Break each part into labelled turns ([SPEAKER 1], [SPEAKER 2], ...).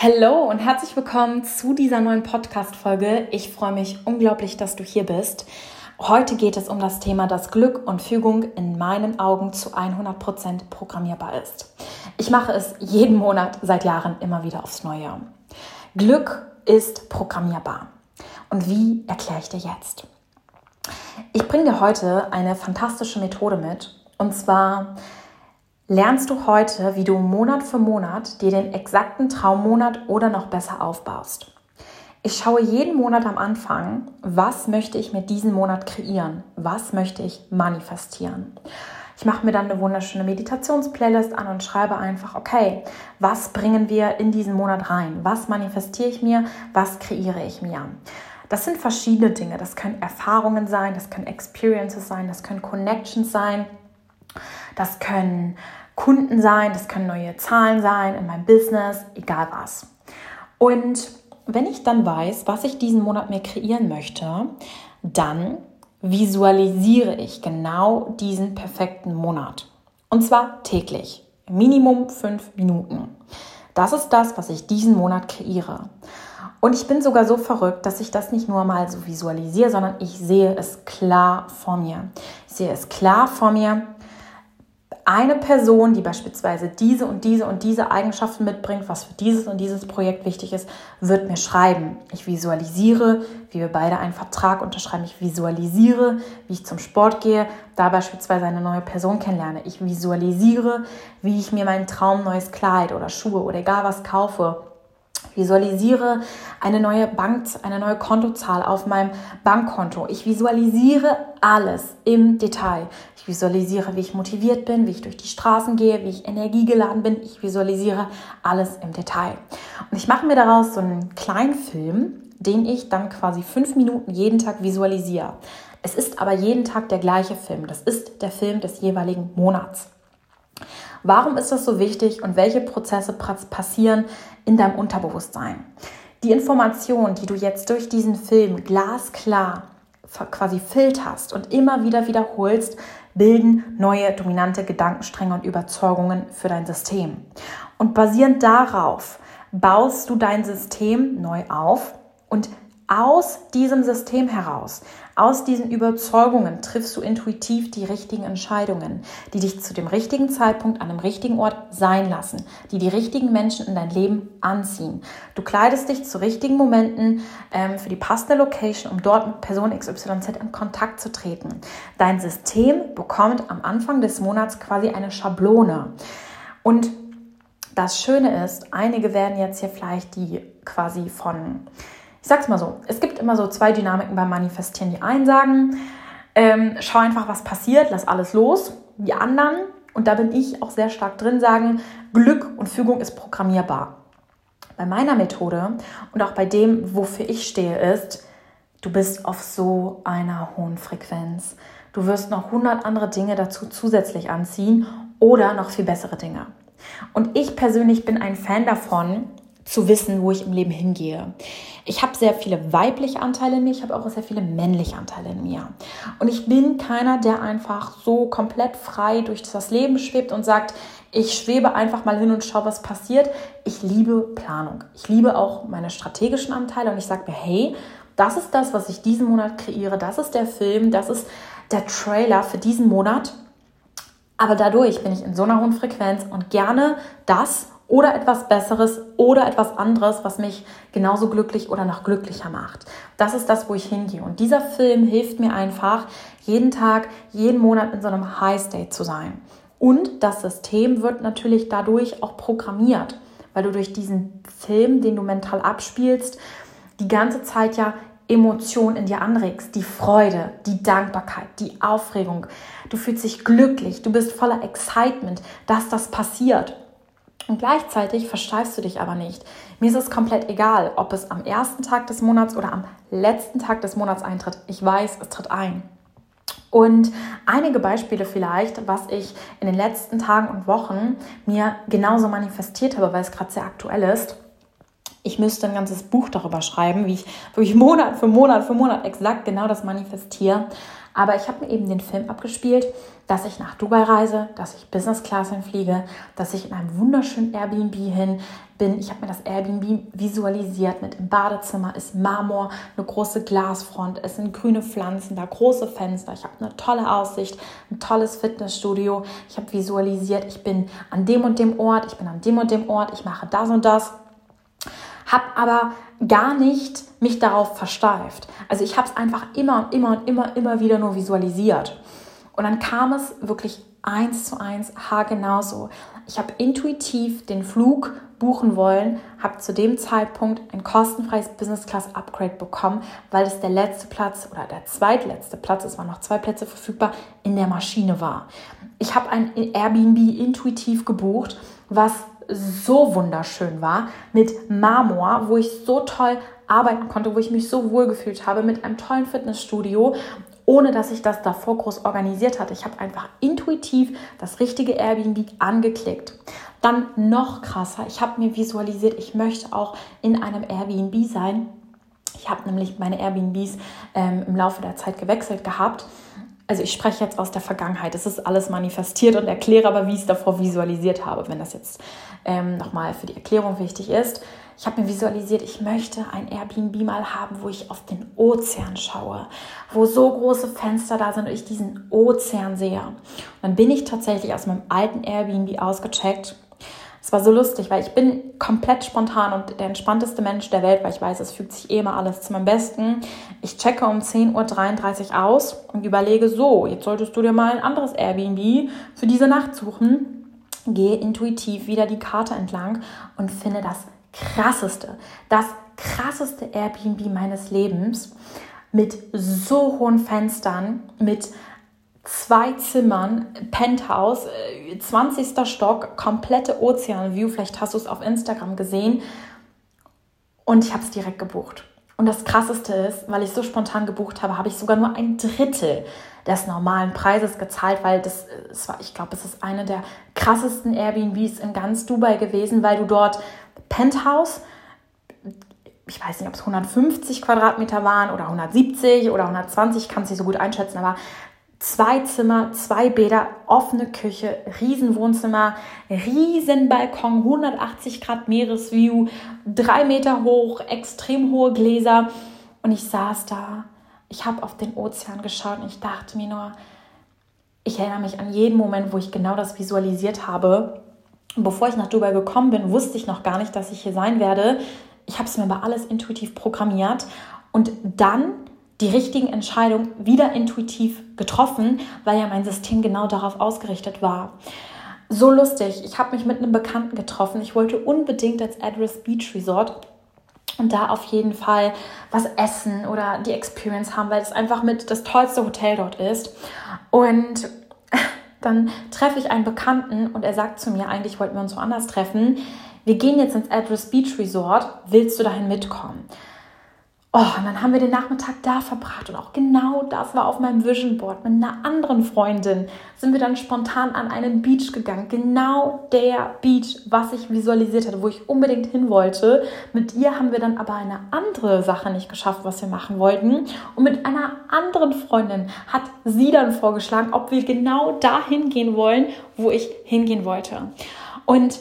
[SPEAKER 1] Hallo und herzlich willkommen zu dieser neuen Podcast-Folge. Ich freue mich unglaublich, dass du hier bist. Heute geht es um das Thema, dass Glück und Fügung in meinen Augen zu 100% programmierbar ist. Ich mache es jeden Monat seit Jahren immer wieder aufs Neue. Glück ist programmierbar. Und wie erkläre ich dir jetzt? Ich bringe dir heute eine fantastische Methode mit. Und zwar lernst du heute, wie du Monat für Monat dir den exakten Traummonat oder noch besser aufbaust. Ich schaue jeden Monat am Anfang, was möchte ich mit diesem Monat kreieren? Was möchte ich manifestieren? Ich mache mir dann eine wunderschöne Meditationsplaylist an und schreibe einfach, okay, was bringen wir in diesen Monat rein? Was manifestiere ich mir? Was kreiere ich mir? Das sind verschiedene Dinge. Das können Erfahrungen sein, das können Experiences sein, das können Connections sein, das können Kunden sein, das können neue Zahlen sein in meinem Business, egal was. Und wenn ich dann weiß, was ich diesen Monat mir kreieren möchte, dann visualisiere ich genau diesen perfekten Monat. Und zwar täglich, Minimum fünf Minuten. Das ist das, was ich diesen Monat kreiere. Und ich bin sogar so verrückt, dass ich das nicht nur mal so visualisiere, sondern ich sehe es klar vor mir. Ich sehe es klar vor mir, eine Person, die beispielsweise diese und diese und diese Eigenschaften mitbringt, was für dieses und dieses Projekt wichtig ist, wird mir schreiben. Ich visualisiere, wie wir beide einen Vertrag unterschreiben. Ich visualisiere, wie ich zum Sport gehe, da beispielsweise eine neue Person kennenlerne. Ich visualisiere, wie ich mir mein Traum neues Kleid oder Schuhe oder egal was kaufe. Visualisiere eine neue Bank, eine neue Kontozahl auf meinem Bankkonto. Ich visualisiere alles im Detail. Ich visualisiere, wie ich motiviert bin, wie ich durch die Straßen gehe, wie ich energiegeladen bin. Ich visualisiere alles im Detail. Und ich mache mir daraus so einen kleinen Film, den ich dann quasi fünf Minuten jeden Tag visualisiere. Es ist aber jeden Tag der gleiche Film. Das ist der Film des jeweiligen Monats. Warum ist das so wichtig und welche Prozesse passieren in deinem Unterbewusstsein? Die Information, die du jetzt durch diesen Film glasklar quasi filterst und immer wieder wiederholst, bilden neue dominante Gedankenstränge und Überzeugungen für dein System. Und basierend darauf baust du dein System neu auf und aus diesem System heraus, aus diesen Überzeugungen triffst du intuitiv die richtigen Entscheidungen, die dich zu dem richtigen Zeitpunkt an dem richtigen Ort sein lassen, die die richtigen Menschen in dein Leben anziehen. Du kleidest dich zu richtigen Momenten ähm, für die passende Location, um dort mit Person XYZ in Kontakt zu treten. Dein System bekommt am Anfang des Monats quasi eine Schablone. Und das Schöne ist, einige werden jetzt hier vielleicht die quasi von ich sag's mal so, es gibt immer so zwei Dynamiken beim Manifestieren. Die einen sagen, ähm, schau einfach, was passiert, lass alles los. Die anderen, und da bin ich auch sehr stark drin, sagen, Glück und Fügung ist programmierbar. Bei meiner Methode und auch bei dem, wofür ich stehe, ist, du bist auf so einer hohen Frequenz. Du wirst noch 100 andere Dinge dazu zusätzlich anziehen oder noch viel bessere Dinge. Und ich persönlich bin ein Fan davon, zu wissen, wo ich im Leben hingehe. Ich habe sehr viele weibliche Anteile in mir, ich habe auch sehr viele männliche Anteile in mir. Und ich bin keiner, der einfach so komplett frei durch das Leben schwebt und sagt, ich schwebe einfach mal hin und schaue, was passiert. Ich liebe Planung. Ich liebe auch meine strategischen Anteile und ich sage mir, hey, das ist das, was ich diesen Monat kreiere. Das ist der Film, das ist der Trailer für diesen Monat. Aber dadurch bin ich in so einer hohen Frequenz und gerne das oder etwas Besseres oder etwas anderes, was mich genauso glücklich oder noch glücklicher macht. Das ist das, wo ich hingehe. Und dieser Film hilft mir einfach, jeden Tag, jeden Monat in so einem High State zu sein. Und das System wird natürlich dadurch auch programmiert, weil du durch diesen Film, den du mental abspielst, die ganze Zeit ja Emotionen in dir anregst, die Freude, die Dankbarkeit, die Aufregung. Du fühlst dich glücklich, du bist voller Excitement, dass das passiert. Und gleichzeitig versteifst du dich aber nicht. Mir ist es komplett egal, ob es am ersten Tag des Monats oder am letzten Tag des Monats eintritt. Ich weiß, es tritt ein. Und einige Beispiele vielleicht, was ich in den letzten Tagen und Wochen mir genauso manifestiert habe, weil es gerade sehr aktuell ist. Ich müsste ein ganzes Buch darüber schreiben, wie ich, wie ich Monat für Monat für Monat exakt genau das manifestiere. Aber ich habe mir eben den Film abgespielt, dass ich nach Dubai reise, dass ich Business Class hinfliege, dass ich in einem wunderschönen Airbnb hin bin. Ich habe mir das Airbnb visualisiert mit im Badezimmer ist Marmor, eine große Glasfront, es sind grüne Pflanzen, da große Fenster. Ich habe eine tolle Aussicht, ein tolles Fitnessstudio. Ich habe visualisiert, ich bin an dem und dem Ort, ich bin an dem und dem Ort, ich mache das und das habe aber gar nicht mich darauf versteift. Also ich habe es einfach immer und immer und immer, immer wieder nur visualisiert. Und dann kam es wirklich eins zu eins haargenau so. Ich habe intuitiv den Flug buchen wollen, habe zu dem Zeitpunkt ein kostenfreies Business Class Upgrade bekommen, weil es der letzte Platz oder der zweitletzte Platz, es waren noch zwei Plätze verfügbar, in der Maschine war. Ich habe ein Airbnb intuitiv gebucht, was so wunderschön war, mit Marmor, wo ich so toll arbeiten konnte, wo ich mich so wohl gefühlt habe, mit einem tollen Fitnessstudio, ohne dass ich das davor groß organisiert hatte. Ich habe einfach intuitiv das richtige Airbnb angeklickt. Dann noch krasser, ich habe mir visualisiert, ich möchte auch in einem Airbnb sein. Ich habe nämlich meine Airbnbs ähm, im Laufe der Zeit gewechselt gehabt also ich spreche jetzt aus der Vergangenheit, es ist alles manifestiert und erkläre aber, wie ich es davor visualisiert habe, wenn das jetzt ähm, nochmal für die Erklärung wichtig ist. Ich habe mir visualisiert, ich möchte ein Airbnb mal haben, wo ich auf den Ozean schaue, wo so große Fenster da sind und ich diesen Ozean sehe. Und dann bin ich tatsächlich aus meinem alten Airbnb ausgecheckt es war so lustig, weil ich bin komplett spontan und der entspannteste Mensch der Welt, weil ich weiß, es fügt sich eh immer alles zu meinem Besten. Ich checke um 10.33 Uhr aus und überlege, so, jetzt solltest du dir mal ein anderes Airbnb für diese Nacht suchen. Gehe intuitiv wieder die Karte entlang und finde das krasseste, das krasseste Airbnb meines Lebens mit so hohen Fenstern, mit zwei Zimmern, Penthouse, 20. Äh, Stock, komplette Ozeanview. Vielleicht hast du es auf Instagram gesehen. Und ich habe es direkt gebucht. Und das Krasseste ist, weil ich so spontan gebucht habe, habe ich sogar nur ein Drittel des normalen Preises gezahlt, weil das, das war, ich glaube, es ist eine der krassesten Airbnbs in ganz Dubai gewesen, weil du dort Penthouse, ich weiß nicht, ob es 150 Quadratmeter waren oder 170 oder 120, ich kann es nicht so gut einschätzen, aber Zwei Zimmer, zwei Bäder, offene Küche, Riesenwohnzimmer, Riesenbalkon, 180 Grad Meeresview, drei Meter hoch, extrem hohe Gläser. Und ich saß da, ich habe auf den Ozean geschaut und ich dachte mir nur, ich erinnere mich an jeden Moment, wo ich genau das visualisiert habe. Und bevor ich nach Dubai gekommen bin, wusste ich noch gar nicht, dass ich hier sein werde. Ich habe es mir aber alles intuitiv programmiert. Und dann die richtigen Entscheidungen wieder intuitiv getroffen, weil ja mein System genau darauf ausgerichtet war. So lustig. Ich habe mich mit einem Bekannten getroffen. Ich wollte unbedingt als Address Beach Resort und da auf jeden Fall was essen oder die Experience haben, weil es einfach mit das tollste Hotel dort ist. Und dann treffe ich einen Bekannten und er sagt zu mir, eigentlich wollten wir uns woanders treffen. Wir gehen jetzt ins Address Beach Resort. Willst du dahin mitkommen? Oh, und dann haben wir den Nachmittag da verbracht und auch genau das war auf meinem Vision Board. Mit einer anderen Freundin sind wir dann spontan an einen Beach gegangen. Genau der Beach, was ich visualisiert hatte, wo ich unbedingt hin wollte. Mit ihr haben wir dann aber eine andere Sache nicht geschafft, was wir machen wollten. Und mit einer anderen Freundin hat sie dann vorgeschlagen, ob wir genau dahin gehen wollen, wo ich hingehen wollte. Und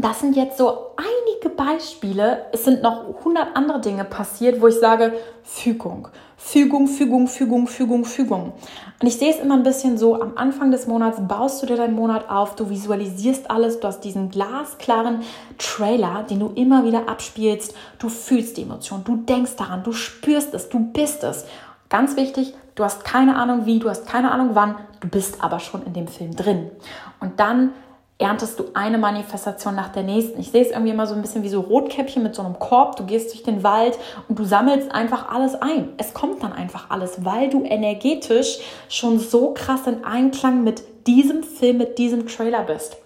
[SPEAKER 1] das sind jetzt so einige Beispiele. Es sind noch 100 andere Dinge passiert, wo ich sage, Fügung, Fügung, Fügung, Fügung, Fügung, Fügung. Und ich sehe es immer ein bisschen so, am Anfang des Monats baust du dir deinen Monat auf, du visualisierst alles, du hast diesen glasklaren Trailer, den du immer wieder abspielst, du fühlst die Emotion, du denkst daran, du spürst es, du bist es. Ganz wichtig, du hast keine Ahnung wie, du hast keine Ahnung wann, du bist aber schon in dem Film drin. Und dann erntest du eine Manifestation nach der nächsten. Ich sehe es irgendwie immer so ein bisschen wie so Rotkäppchen mit so einem Korb. Du gehst durch den Wald und du sammelst einfach alles ein. Es kommt dann einfach alles, weil du energetisch schon so krass in Einklang mit diesem Film, mit diesem Trailer bist.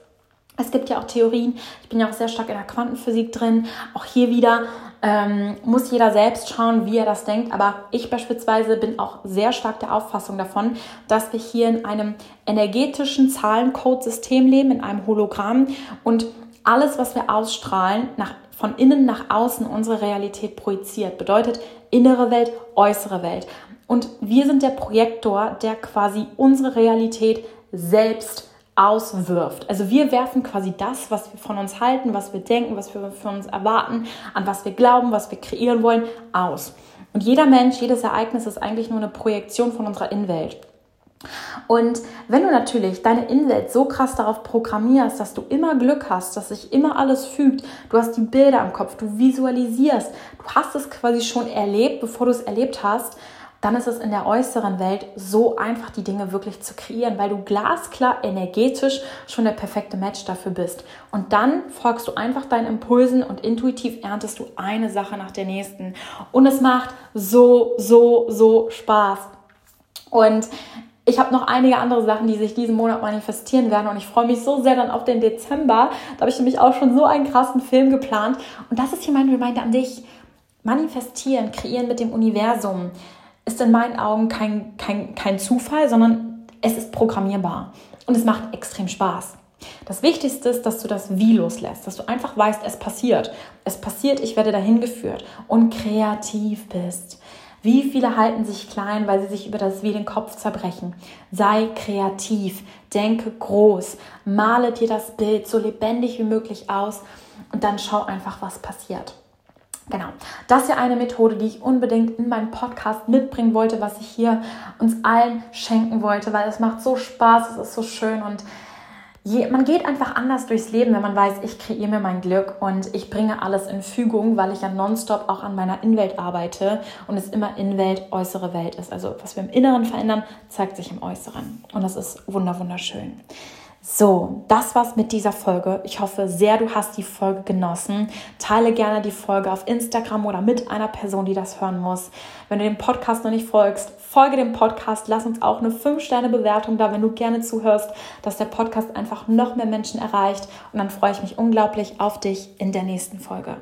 [SPEAKER 1] Es gibt ja auch Theorien, ich bin ja auch sehr stark in der Quantenphysik drin, auch hier wieder ähm, muss jeder selbst schauen, wie er das denkt. Aber ich beispielsweise bin auch sehr stark der Auffassung davon, dass wir hier in einem energetischen Zahlencode-System leben, in einem Hologramm und alles, was wir ausstrahlen, nach, von innen nach außen unsere Realität projiziert. Bedeutet innere Welt, äußere Welt. Und wir sind der Projektor, der quasi unsere Realität selbst auswirft. Also wir werfen quasi das, was wir von uns halten, was wir denken, was wir von uns erwarten, an was wir glauben, was wir kreieren wollen, aus. Und jeder Mensch, jedes Ereignis ist eigentlich nur eine Projektion von unserer Innenwelt. Und wenn du natürlich deine Innenwelt so krass darauf programmierst, dass du immer Glück hast, dass sich immer alles fügt, du hast die Bilder im Kopf, du visualisierst, du hast es quasi schon erlebt, bevor du es erlebt hast, dann ist es in der äußeren Welt so einfach, die Dinge wirklich zu kreieren, weil du glasklar energetisch schon der perfekte Match dafür bist. Und dann folgst du einfach deinen Impulsen und intuitiv erntest du eine Sache nach der nächsten. Und es macht so, so, so Spaß. Und ich habe noch einige andere Sachen, die sich diesen Monat manifestieren werden und ich freue mich so sehr dann auf den Dezember. Da habe ich nämlich auch schon so einen krassen Film geplant. Und das ist hier mein Reminder an dich. Manifestieren, kreieren mit dem Universum ist in meinen Augen kein, kein, kein Zufall, sondern es ist programmierbar und es macht extrem Spaß. Das Wichtigste ist, dass du das Wie loslässt, dass du einfach weißt, es passiert. Es passiert, ich werde dahin geführt und kreativ bist. Wie viele halten sich klein, weil sie sich über das Wie den Kopf zerbrechen? Sei kreativ, denke groß, male dir das Bild so lebendig wie möglich aus und dann schau einfach, was passiert. Genau, das ist ja eine Methode, die ich unbedingt in meinen Podcast mitbringen wollte, was ich hier uns allen schenken wollte, weil es macht so Spaß, es ist so schön und je, man geht einfach anders durchs Leben, wenn man weiß, ich kreiere mir mein Glück und ich bringe alles in Fügung, weil ich ja nonstop auch an meiner Innenwelt arbeite und es immer Innenwelt, äußere Welt ist. Also was wir im Inneren verändern, zeigt sich im Äußeren und das ist wunderschön. So, das war's mit dieser Folge. Ich hoffe sehr, du hast die Folge genossen. Teile gerne die Folge auf Instagram oder mit einer Person, die das hören muss. Wenn du dem Podcast noch nicht folgst, folge dem Podcast. Lass uns auch eine 5-Sterne-Bewertung da, wenn du gerne zuhörst, dass der Podcast einfach noch mehr Menschen erreicht. Und dann freue ich mich unglaublich auf dich in der nächsten Folge.